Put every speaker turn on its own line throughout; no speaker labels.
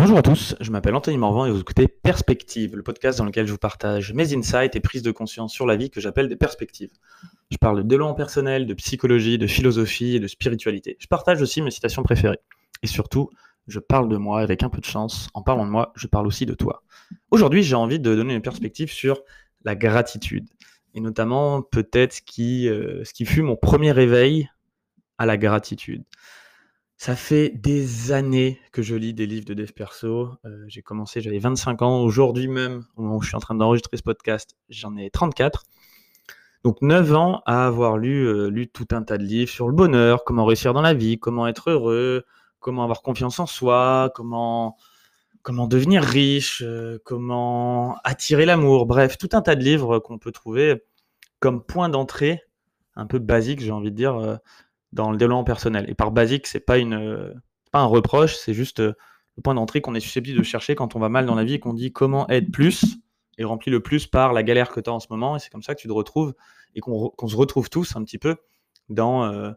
Bonjour à tous, je m'appelle Anthony Morvan et vous écoutez Perspective, le podcast dans lequel je vous partage mes insights et prises de conscience sur la vie que j'appelle des perspectives. Je parle de développement personnel, de psychologie, de philosophie et de spiritualité. Je partage aussi mes citations préférées. Et surtout, je parle de moi avec un peu de chance. En parlant de moi, je parle aussi de toi. Aujourd'hui, j'ai envie de donner une perspective sur la gratitude. Et notamment, peut-être ce qui, euh, ce qui fut mon premier réveil à la gratitude. Ça fait des années que je lis des livres de dev perso. Euh, j'ai commencé, j'avais 25 ans. Aujourd'hui même, où je suis en train d'enregistrer ce podcast, j'en ai 34. Donc 9 ans à avoir lu, euh, lu tout un tas de livres sur le bonheur, comment réussir dans la vie, comment être heureux, comment avoir confiance en soi, comment, comment devenir riche, euh, comment attirer l'amour. Bref, tout un tas de livres qu'on peut trouver comme point d'entrée, un peu basique, j'ai envie de dire, dans le développement personnel. Et par basique, c'est pas euh, pas un reproche, c'est juste euh, le point d'entrée qu'on est susceptible de chercher quand on va mal dans la vie et qu'on dit comment être plus et remplir le plus par la galère que tu as en ce moment. Et c'est comme ça que tu te retrouves et qu'on se retrouve tous un petit peu dans, euh,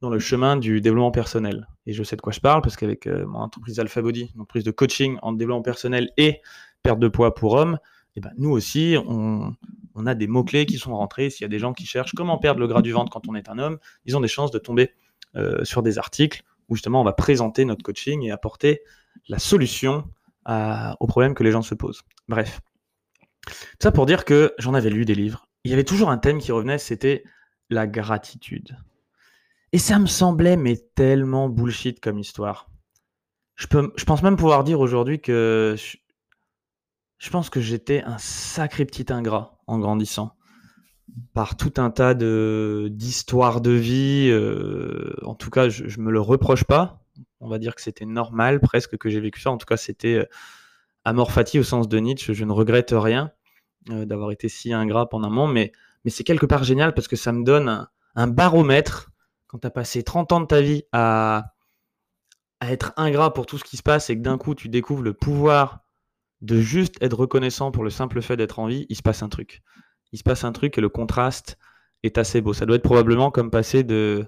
dans le chemin du développement personnel. Et je sais de quoi je parle parce qu'avec mon entreprise Alpha Body, une entreprise de coaching en développement personnel et perte de poids pour hommes, et ben nous aussi, on, on a des mots-clés qui sont rentrés. S'il y a des gens qui cherchent comment perdre le gras du ventre quand on est un homme, ils ont des chances de tomber euh, sur des articles où justement on va présenter notre coaching et apporter la solution aux problèmes que les gens se posent. Bref. ça pour dire que j'en avais lu des livres. Il y avait toujours un thème qui revenait, c'était la gratitude. Et ça me semblait mais tellement bullshit comme histoire. Je, peux, je pense même pouvoir dire aujourd'hui que je pense que j'étais un sacré petit ingrat en grandissant par tout un tas de d'histoires de vie. Euh, en tout cas, je, me le reproche pas. On va dire que c'était normal presque que j'ai vécu ça. En tout cas, c'était euh, amor fati au sens de Nietzsche. Je ne regrette rien euh, d'avoir été si ingrat pendant un moment, mais, mais c'est quelque part génial parce que ça me donne un, un baromètre quand tu as passé 30 ans de ta vie à, à être ingrat pour tout ce qui se passe et que d'un coup tu découvres le pouvoir de juste être reconnaissant pour le simple fait d'être en vie, il se passe un truc. Il se passe un truc et le contraste est assez beau. Ça doit être probablement comme passer de,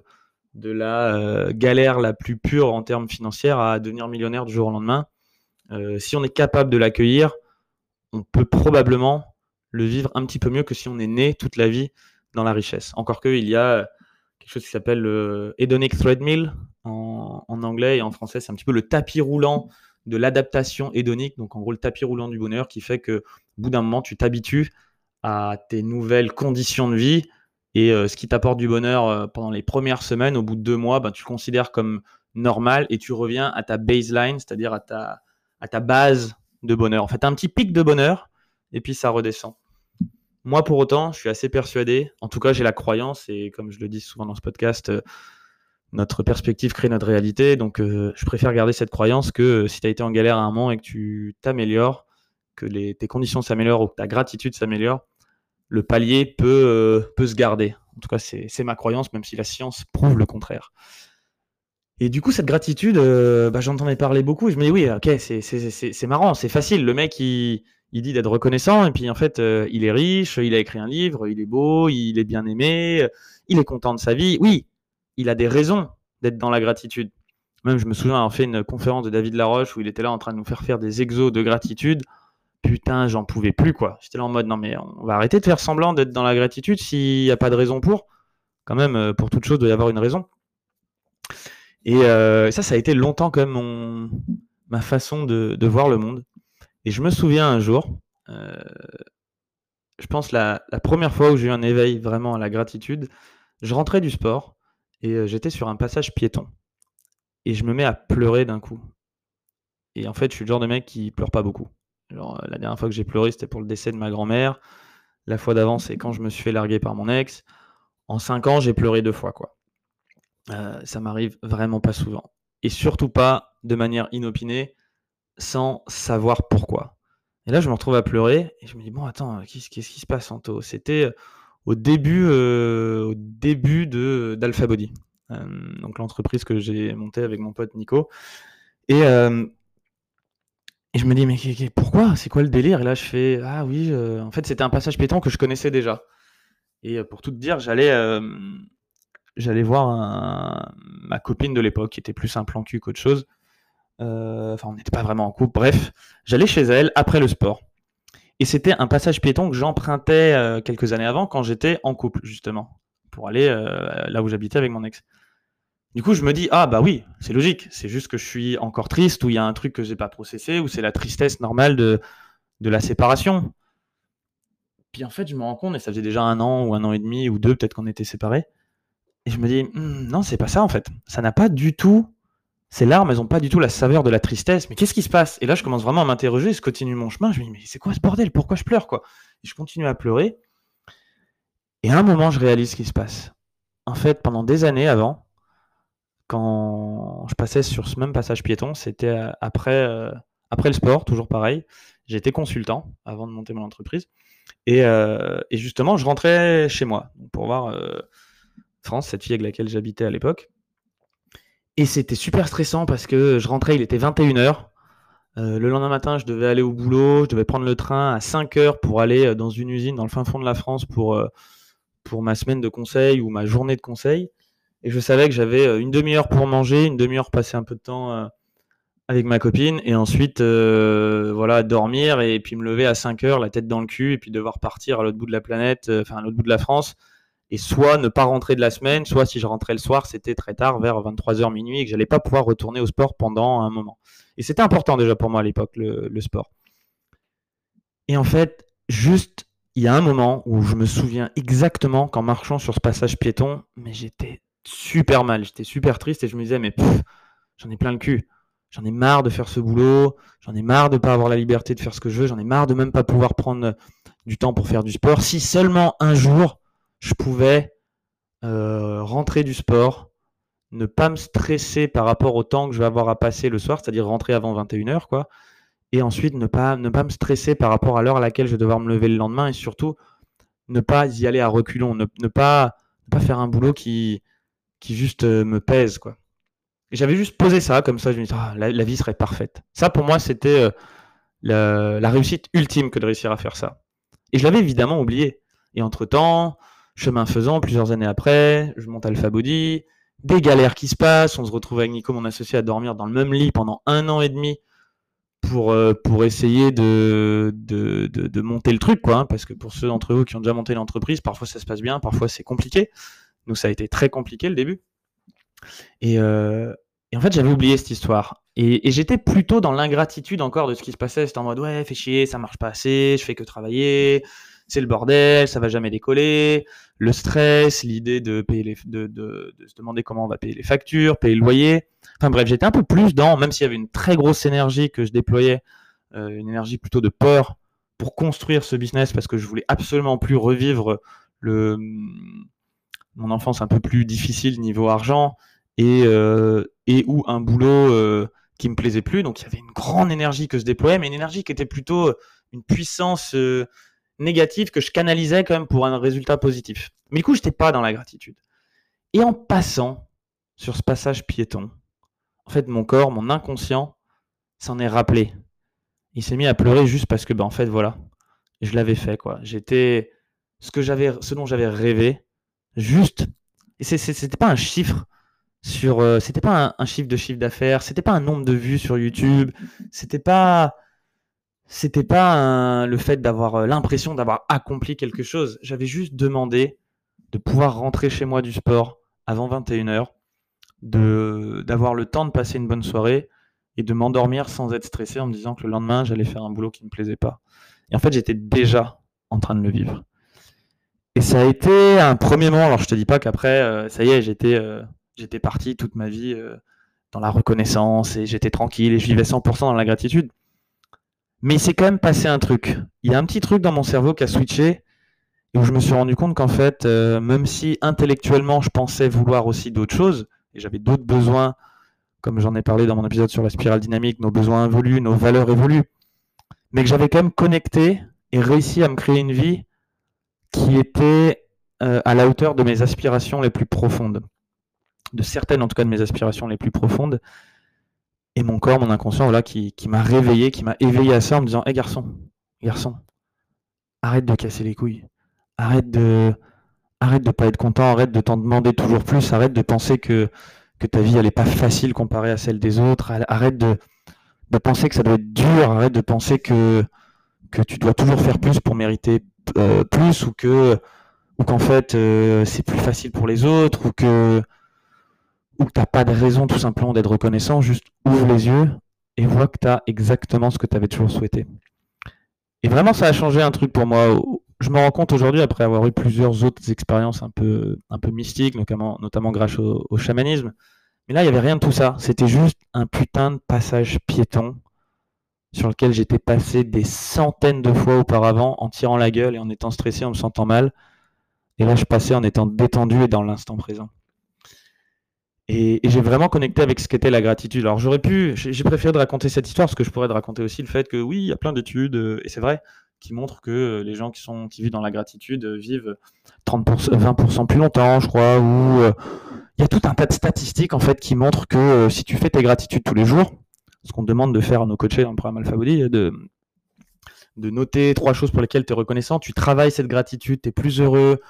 de la euh, galère la plus pure en termes financiers à devenir millionnaire du jour au lendemain. Euh, si on est capable de l'accueillir, on peut probablement le vivre un petit peu mieux que si on est né toute la vie dans la richesse. Encore que il y a quelque chose qui s'appelle le hedonic treadmill en, en, anglais et en français, c'est un petit peu le tapis roulant de l'adaptation hédonique, donc en gros le tapis roulant du bonheur qui fait que au bout d'un moment tu t'habitues à tes nouvelles conditions de vie et euh, ce qui t'apporte du bonheur euh, pendant les premières semaines, au bout de deux mois, ben, tu le considères comme normal et tu reviens à ta baseline, c'est-à-dire à ta, à ta base de bonheur. En fait, un petit pic de bonheur et puis ça redescend. Moi, pour autant, je suis assez persuadé, en tout cas, j'ai la croyance, et comme je le dis souvent dans ce podcast, euh, notre perspective crée notre réalité. Donc, euh, je préfère garder cette croyance que euh, si tu as été en galère à un moment et que tu t'améliores, que les, tes conditions s'améliorent ou que ta gratitude s'améliore, le palier peut, euh, peut se garder. En tout cas, c'est ma croyance, même si la science prouve le contraire. Et du coup, cette gratitude, bah, j'entendais parler beaucoup. Je me dis, oui, ok, c'est marrant, c'est facile. Le mec, il, il dit d'être reconnaissant, et puis en fait, il est riche, il a écrit un livre, il est beau, il est bien aimé, il est content de sa vie. Oui, il a des raisons d'être dans la gratitude. Même, je me souviens avoir fait une conférence de David Laroche où il était là en train de nous faire faire des exos de gratitude. Putain, j'en pouvais plus, quoi. J'étais là en mode, non, mais on va arrêter de faire semblant d'être dans la gratitude s'il n'y a pas de raison pour. Quand même, euh, pour toute chose, il doit y avoir une raison. Et euh, ça, ça a été longtemps quand même ma façon de, voir le monde. Et je me souviens un jour, euh, je pense la, la première fois où j'ai eu un éveil vraiment à la gratitude, je rentrais du sport et j'étais sur un passage piéton. Et je me mets à pleurer d'un coup. Et en fait, je suis le genre de mec qui pleure pas beaucoup. Genre, la dernière fois que j'ai pleuré, c'était pour le décès de ma grand-mère. La fois d'avant, c'est quand je me suis fait larguer par mon ex. En cinq ans, j'ai pleuré deux fois, quoi. ça m'arrive vraiment pas souvent. Et surtout pas de manière inopinée, sans savoir pourquoi. Et là, je me retrouve à pleurer et je me dis, bon, attends, qu'est-ce qui se passe, Anto? C'était au début, euh, au début de d'Alpha Body, euh, donc l'entreprise que j'ai montée avec mon pote Nico. Et, euh, et je me dis mais pourquoi? C'est quoi le délire? Et là je fais ah oui, en fait c'était un passage pétant que je connaissais déjà. Et pour tout te dire, j'allais j'allais voir ma copine de l'époque qui était plus un plan cul qu'autre chose. Enfin, on n'était pas vraiment en couple. Bref, j'allais chez elle après le sport. Et c'était un passage piéton que j'empruntais euh, quelques années avant quand j'étais en couple, justement, pour aller euh, là où j'habitais avec mon ex. Du coup, je me dis, ah bah oui, c'est logique. C'est juste que je suis encore triste, ou il y a un truc que j'ai pas processé, ou c'est la tristesse normale de, de la séparation. Puis en fait, je me rends compte, et ça faisait déjà un an ou un an et demi ou deux, peut-être qu'on était séparés. Et je me dis, «Hmm, non, c'est pas ça en fait. Ça n'a pas du tout. Ces larmes, elles n'ont pas du tout la saveur de la tristesse. Mais qu'est-ce qui se passe? Et là, je commence vraiment à m'interroger, je continue mon chemin. Je me dis, mais c'est quoi ce bordel? Pourquoi je pleure quoi? Et je continue à pleurer. Et à un moment, je réalise ce qui se passe. En fait, pendant des années avant, quand je passais sur ce même passage piéton, c'était euh, après, euh, après le sport, toujours pareil. J'étais consultant avant de monter mon entreprise. Et, euh, et, justement, je rentrais chez moi pour voir France, cette fille avec laquelle j'habitais à l'époque. Et c'était super stressant parce que je rentrais, il était 21h. Euh, le lendemain matin, je devais aller au boulot, je devais prendre le train à 5 h pour aller euh, dans une usine dans le fin fond de la France pour, euh, pour ma semaine de conseil ou ma journée de conseil. Et je savais que j'avais une demi-heure pour manger, une demi-heure passer un peu de temps avec ma copine et ensuite voilà dormir et puis me lever à 5 h la tête dans le cul et puis devoir partir à l'autre bout de la planète, enfin à l'autre bout de la France et soit ne pas rentrer de la semaine, soit si je rentrais le soir, c'était très tard, vers 23h minuit, et que j'allais pas pouvoir retourner au sport pendant un moment. Et c'était important déjà pour moi à l'époque, le, sport. Et en fait, juste, il y a un moment où je me souviens exactement qu'en marchant sur ce passage piéton, mais j'étais super mal, j'étais super triste et je me disais, mais j'en ai plein le cul. J'en ai marre de faire ce boulot, j'en ai marre de pas avoir la liberté de faire ce que je veux, j'en ai marre de même pas pouvoir prendre du temps pour faire du sport. Si seulement un jour, je pouvais euh, rentrer du sport, ne pas me stresser par rapport au temps que je vais avoir à passer le soir, c'est-à-dire rentrer avant 21h, quoi. Et ensuite, ne pas, ne pas me stresser par rapport à l'heure à laquelle je vais devoir me lever le lendemain et surtout, ne pas y aller à reculons, ne, pas, pas faire un boulot qui, qui juste euh, me pèse, quoi. J'avais juste posé ça comme ça, je me dis, ah, la, vie serait parfaite. Ça, pour moi, c'était euh, la, la réussite ultime que de réussir à faire ça. Et je l'avais évidemment oublié. Et entre-temps, Chemin faisant, plusieurs années après, je monte Alpha Body, des galères qui se passent, on se retrouve avec Nico, mon associé, à dormir dans le même lit pendant un an et demi pour, euh, pour essayer de, de, de, monter le truc, quoi. Hein, parce que pour ceux d'entre vous qui ont déjà monté l'entreprise, parfois ça se passe bien, parfois c'est compliqué. Nous, ça a été très compliqué le début. Et, euh, en fait, j'avais oublié cette histoire. Et, et j'étais plutôt dans l'ingratitude encore de ce qui se passait. C'était en mode, ouais, fais chier, ça marche pas assez, je fais que travailler, c'est le bordel, ça va jamais décoller, le stress, l'idée de payer les, de, se demander comment on va payer les factures, payer le loyer. Enfin bref, j'étais un peu plus dans, même s'il y avait une très grosse énergie que je déployais, euh, une énergie plutôt de peur pour construire ce business parce que je voulais absolument plus revivre le mon enfance un peu plus difficile niveau argent et euh, et ou un boulot euh, qui me plaisait plus. Donc il y avait une grande énergie que je déployais, mais une énergie qui était plutôt une puissance négative que je canalisais quand même pour un résultat positif. Mais du coup, je n'étais pas dans la gratitude. Et en passant sur ce passage piéton, en fait, mon corps, mon inconscient, s'en est rappelé. Il s'est mis à pleurer juste parce que, ben, en fait, voilà, je l'avais fait, quoi. J'étais ce que j'avais, ce dont j'avais rêvé, juste. Et c'était pas un chiffre sur, euh, c'était pas un, un, chiffre de chiffre d'affaires, c'était pas un nombre de vues sur YouTube, c'était pas c'était pas le fait d'avoir euh, l'impression d'avoir accompli quelque chose. J'avais juste demandé de pouvoir rentrer chez moi du sport avant 21h, de, d'avoir le temps de passer une bonne soirée et de m'endormir sans être stressé en me disant que le lendemain j'allais faire un boulot qui ne me plaisait pas. Et en fait, j'étais déjà en train de le vivre. Et ça a été un premier moment. Alors, je te dis pas qu'après, euh, ça y est, j'étais, euh, j'étais parti toute ma vie dans la reconnaissance et j'étais tranquille et je vivais 100% dans la gratitude. Mais il s'est quand même passé un truc. Il y a un petit truc dans mon cerveau qui a switché et où je me suis rendu compte qu'en fait, euh, même si intellectuellement je pensais vouloir aussi d'autres choses, et j'avais d'autres besoins, comme j'en ai parlé dans mon épisode sur la spirale dynamique, nos besoins évoluent, nos valeurs évoluent, mais que j'avais quand même connecté et réussi à me créer une vie qui était euh, à la hauteur de mes aspirations les plus profondes, de certaines en tout cas de mes aspirations les plus profondes, et mon corps, mon inconscient, voilà, qui, m'a réveillé, qui m'a éveillé à ça en me disant Hé garçon, garçon, arrête de casser les couilles. Arrête de arrête de pas être content, arrête de t'en demander toujours plus, arrête de penser que que ta vie elle est pas facile comparée à celle des autres. Arrête de, de penser que ça doit être dur. Arrête de penser que que tu dois toujours faire plus pour mériter euh, plus ou que ou qu'en fait euh, c'est plus facile pour les autres ou que que t'as pas de raison tout simplement d'être reconnaissant. Juste ouvre les yeux et vois que tu as exactement ce que tu avais toujours souhaité. Et vraiment, ça a changé un truc pour moi. Je me rends compte aujourd'hui, après avoir eu plusieurs autres expériences un peu, un peu mystiques, notamment, notamment grâce au, au chamanisme. Mais là, il n'y avait rien de tout ça. C'était juste un putain de passage piéton sur lequel j'étais passé des centaines de fois auparavant en tirant la gueule et en étant stressé, en me sentant mal. Et là, je passais en étant détendu et dans l'instant présent. Et, j'ai vraiment connecté avec ce qu'était la gratitude. Alors j'aurais pu, j'ai préféré de raconter cette histoire parce que je pourrais te raconter aussi le fait que oui, il y a plein d'études, euh, et c'est vrai, qui montrent que euh, les gens qui, sont, qui vivent dans la gratitude euh, vivent 30%, 20% plus longtemps, je crois, ou il y a tout un tas de statistiques en fait qui montrent que si tu fais tes gratitudes tous les jours, ce qu'on demande de faire à nos coachés dans le programme Alpha Body, de, de noter trois choses pour lesquelles tu es reconnaissant, tu travailles cette gratitude, tu es plus heureux,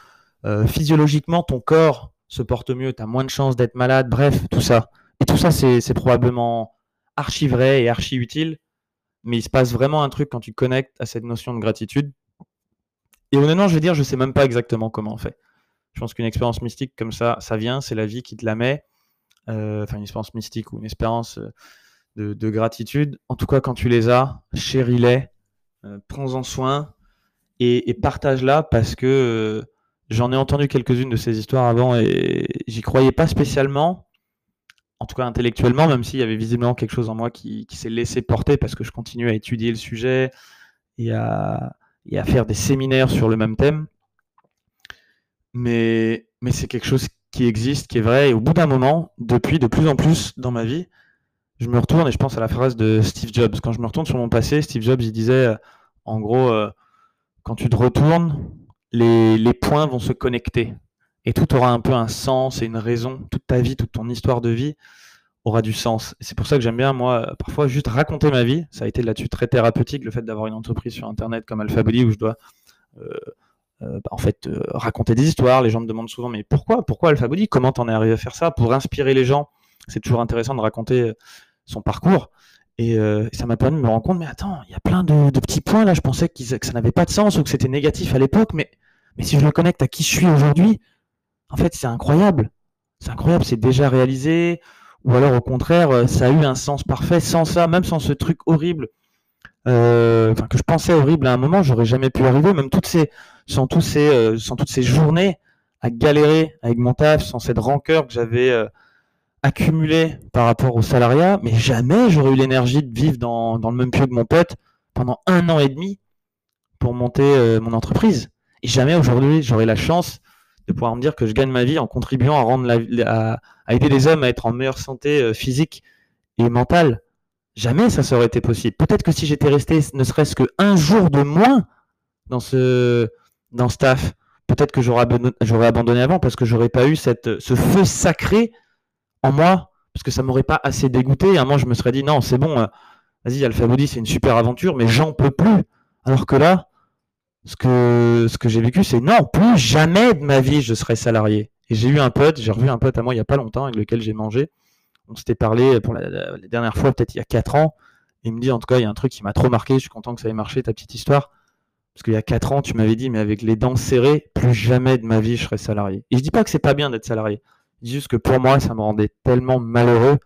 physiologiquement ton corps se porte mieux, tu as moins de chances d'être malade, bref, tout ça. Et tout ça, c'est probablement archi vrai et archi utile, mais il se passe vraiment un truc quand tu connectes à cette notion de gratitude. Et honnêtement, je vais dire, je sais même pas exactement comment on fait. Je pense qu'une expérience mystique comme ça, ça vient, c'est la vie qui te la met. Euh, enfin, une expérience mystique ou une expérience euh, de, gratitude. En tout cas, quand tu les as, chéris-les, euh, prends-en soin et partage-la parce que J'en ai entendu quelques-unes de ces histoires avant et j'y croyais pas spécialement, en tout cas intellectuellement, même s'il y avait visiblement quelque chose en moi qui, s'est laissé porter parce que je continue à étudier le sujet et à, faire des séminaires sur le même thème. Mais, mais c'est quelque chose qui existe, qui est vrai. Et au bout d'un moment, depuis de plus en plus dans ma vie, je me retourne et je pense à la phrase de Steve Jobs. Quand je me retourne sur mon passé, Steve Jobs, il disait, euh, en gros, euh, quand tu te retournes, les, points vont se connecter. Et tout aura un peu un sens et une raison. Toute ta vie, toute ton histoire de vie aura du sens. c'est pour ça que j'aime bien, moi, parfois juste raconter ma vie. Ça a été là-dessus très thérapeutique, le fait d'avoir une entreprise sur Internet comme Alphabody où je dois euh, euh, bah, en fait euh, raconter des histoires. Les gens me demandent souvent, mais pourquoi Pourquoi Alphabody Comment t'en es arrivé à faire ça? Pour inspirer les gens. C'est toujours intéressant de raconter son parcours. Et ça m'a permis de me rendre compte, mais attends, il y a plein de, petits points là, je pensais que ça n'avait pas de sens ou que c'était négatif à l'époque, mais mais si je le connecte à qui je suis aujourd'hui, en fait, c'est incroyable. C'est incroyable, c'est déjà réalisé. Ou alors, au contraire, euh, ça a eu un sens parfait. Sans ça, même sans ce truc horrible, euh, que je pensais horrible à un moment, j'aurais jamais pu arriver. Même toutes ces, sans, tous ces, euh, sans toutes ces journées à galérer avec mon taf, sans cette rancœur que j'avais accumulée par rapport au salariat, mais jamais j'aurais eu l'énergie de vivre dans, le même pieu que mon pote pendant un an et demi pour monter mon entreprise. Et jamais aujourd'hui, j'aurai la chance de pouvoir me dire que je gagne ma vie en contribuant à aider les hommes à être en meilleure santé euh, physique et mentale. Jamais ça serait été possible. Peut-être que si j'étais resté ne serait-ce qu'un jour de moins dans ce, dans taf, peut-être que j'aurais abandonné, avant parce que j'aurais pas eu cette, ce feu sacré moi, parce que ça m'aurait pas assez dégoûté. À un moment, je me serais dit, non, c'est bon, euh, vas-y, Alpha Body, c'est une super aventure, mais j'en peux plus. Alors que là, ce que, ce que j'ai vécu, c'est non, plus jamais de ma vie je serai salarié. Et j'ai eu un pote, j'ai revu un pote à moi il n'y a pas longtemps avec lequel j'ai mangé. On s'était parlé pour la, dernière fois, peut-être il y a 4 ans. il me dit, en tout cas, il y a un truc qui m'a trop marqué. Je suis content que ça ait marché, ta petite histoire. Parce qu'il y a 4 ans, tu m'avais dit, mais avec les dents serrées, plus jamais de ma vie je serai salarié. Et je dis pas que c'est pas bien d'être salarié. Juste que pour moi, ça me rendait tellement malheureux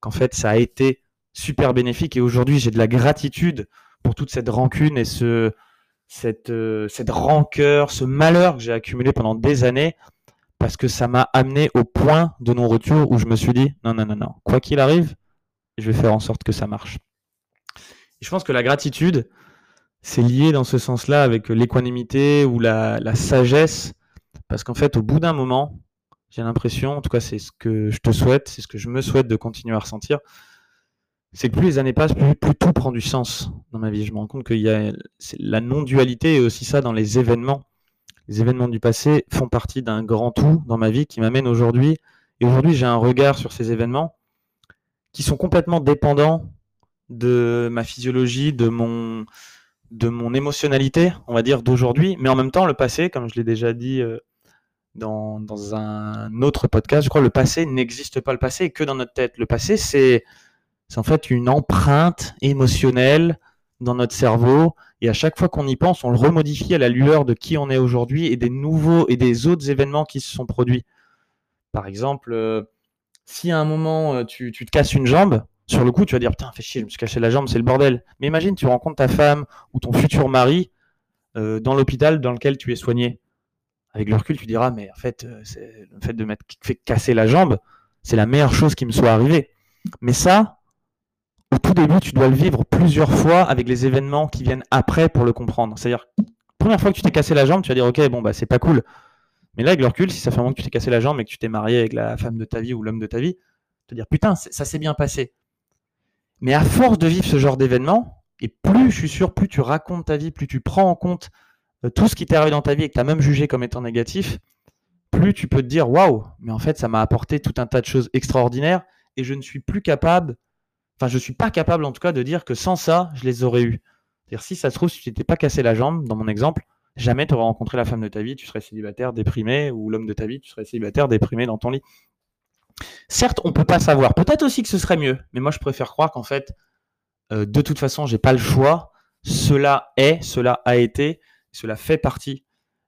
qu'en fait, ça a été super bénéfique. Et aujourd'hui, j'ai de la gratitude pour toute cette rancune et ce, cette, euh, cette rancœur, ce malheur que j'ai accumulé pendant des années, parce que ça m'a amené au point de non-retour où je me suis dit, non, non, non, non, quoi qu'il arrive, je vais faire en sorte que ça marche. je pense que la gratitude, c'est lié dans ce sens-là avec l'équanimité ou la sagesse, parce qu'en fait, au bout d'un moment, j'ai l'impression, en tout cas c'est ce que je te souhaite, c'est ce que je me souhaite de continuer à ressentir, c'est que plus les années passent, plus, tout prend du sens dans ma vie. Je me rends compte qu'il y a la non-dualité et aussi ça dans les événements. Les événements du passé font partie d'un grand tout dans ma vie qui m'amène aujourd'hui. Et aujourd'hui, j'ai un regard sur ces événements qui sont complètement dépendants de ma physiologie, de mon, de mon émotionnalité, on va dire, d'aujourd'hui. Mais en même temps, le passé, comme je l'ai déjà dit euh, dans, un autre podcast, je crois, le passé n'existe pas le passé que dans notre tête. Le passé, c'est en fait une empreinte émotionnelle dans notre cerveau. Et à chaque fois qu'on y pense, on le remodifie à la lueur de qui on est aujourd'hui et des nouveaux et des autres événements qui se sont produits. Par exemple, euh, si à un moment euh, tu, te casses une jambe, sur le coup, tu vas dire putain, fais chier, je me suis cassé la jambe, c'est le bordel. Mais imagine, tu rencontres ta femme ou ton futur mari euh, dans l'hôpital dans lequel tu es soigné. Avec le recul, tu diras mais en fait, c'est le fait de m'être fait casser la jambe, c'est la meilleure chose qui me soit arrivée. Mais ça, au tout début, tu dois le vivre plusieurs fois avec les événements qui viennent après pour le comprendre. C'est-à-dire, première fois que tu t'es cassé la jambe, tu vas dire, ok, bon, bah, c'est pas cool. Mais là, avec le recul, si ça fait un moment que tu t'es cassé la jambe et que tu t'es marié avec la femme de ta vie ou l'homme de ta vie, te dire, putain, ça s'est bien passé. Mais à force de vivre ce genre d'événements, et plus, je suis sûr, plus tu racontes ta vie, plus tu prends en compte euh, tout ce qui t'est arrivé dans ta vie et que tu as même jugé comme étant négatif, plus tu peux te dire, waouh, mais en fait, ça m'a apporté tout un tas de choses extraordinaires et je ne suis plus capable Enfin, je suis pas capable en tout cas de dire que sans ça, je les aurais eu. C'est-à-dire, si ça se trouve, si tu t'étais pas cassé la jambe, dans mon exemple, jamais tu aurais rencontré la femme de ta vie, tu serais célibataire, déprimé, ou l'homme de ta vie, tu serais célibataire, déprimé dans ton lit. Certes, on peut pas savoir. Peut-être aussi que ce serait mieux, mais moi je préfère croire qu'en fait, euh, de toute façon, j'ai pas le choix. Cela est, cela a été, cela fait partie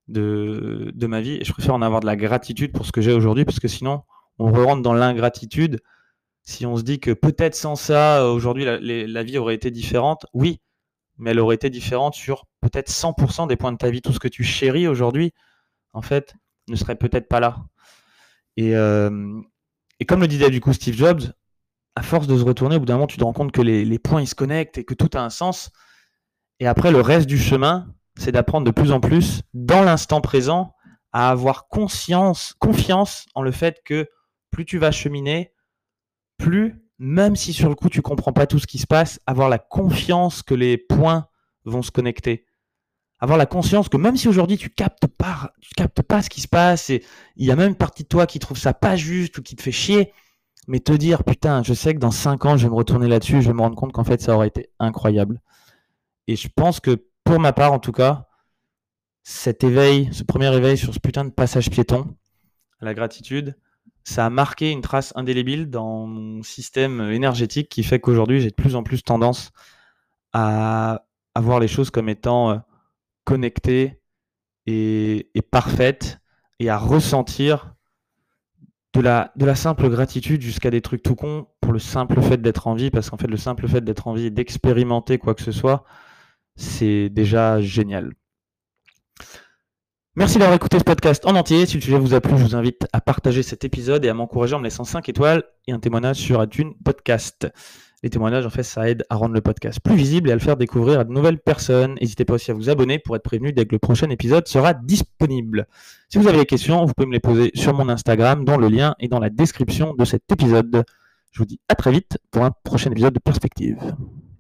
de, ma vie, et je préfère en avoir de la gratitude pour ce que j'ai aujourd'hui, parce que sinon, on re rentre dans l'ingratitude si on se dit que peut-être sans ça, euh, aujourd'hui, la, vie aurait été différente, oui, mais elle aurait été différente sur peut-être 100% des points de ta vie. Tout ce que tu chéris aujourd'hui, en fait, ne serait peut-être pas là. Et, euh, et, comme le disait du coup Steve Jobs, à force de se retourner, au bout d'un moment, tu te rends compte que les, les, points ils se connectent et que tout a un sens. Et après, le reste du chemin, c'est d'apprendre de plus en plus, dans l'instant présent, à avoir conscience, confiance en le fait que plus tu vas cheminer, plus, même si sur le coup tu comprends pas tout ce qui se passe, avoir la confiance que les points vont se connecter. Avoir la conscience que même si aujourd'hui tu captes pas, tu captes pas ce qui se passe et il y a même une partie de toi qui trouve ça pas juste ou qui te fait chier, mais te dire putain, je sais que dans 5 ans je vais me retourner là-dessus, je vais me rendre compte qu'en fait ça aurait été incroyable. Et je pense que pour ma part en tout cas, cet éveil, ce premier éveil sur ce putain de passage piéton, la gratitude, ça a marqué une trace indélébile dans mon système énergétique qui fait qu'aujourd'hui, j'ai de plus en plus tendance à, voir les choses comme étant euh, connectées et, parfaites et à ressentir de la, de la simple gratitude jusqu'à des trucs tout cons pour le simple fait d'être en vie, parce qu'en fait, le simple fait d'être en vie et d'expérimenter quoi que ce soit, c'est déjà génial. Merci d'avoir écouté ce podcast en entier. Si le sujet vous a plu, je vous invite à partager cet épisode et à m'encourager en me laissant 5 étoiles et un témoignage sur iTunes Podcast. Les témoignages, en fait, ça aide à rendre le podcast plus visible et à le faire découvrir à de nouvelles personnes. N'hésitez pas aussi à vous abonner pour être prévenu dès que le prochain épisode sera disponible. Si vous avez des questions, vous pouvez me les poser sur mon Instagram, dont le lien est dans la description de cet épisode. Je vous dis à très vite pour un prochain épisode de Perspective.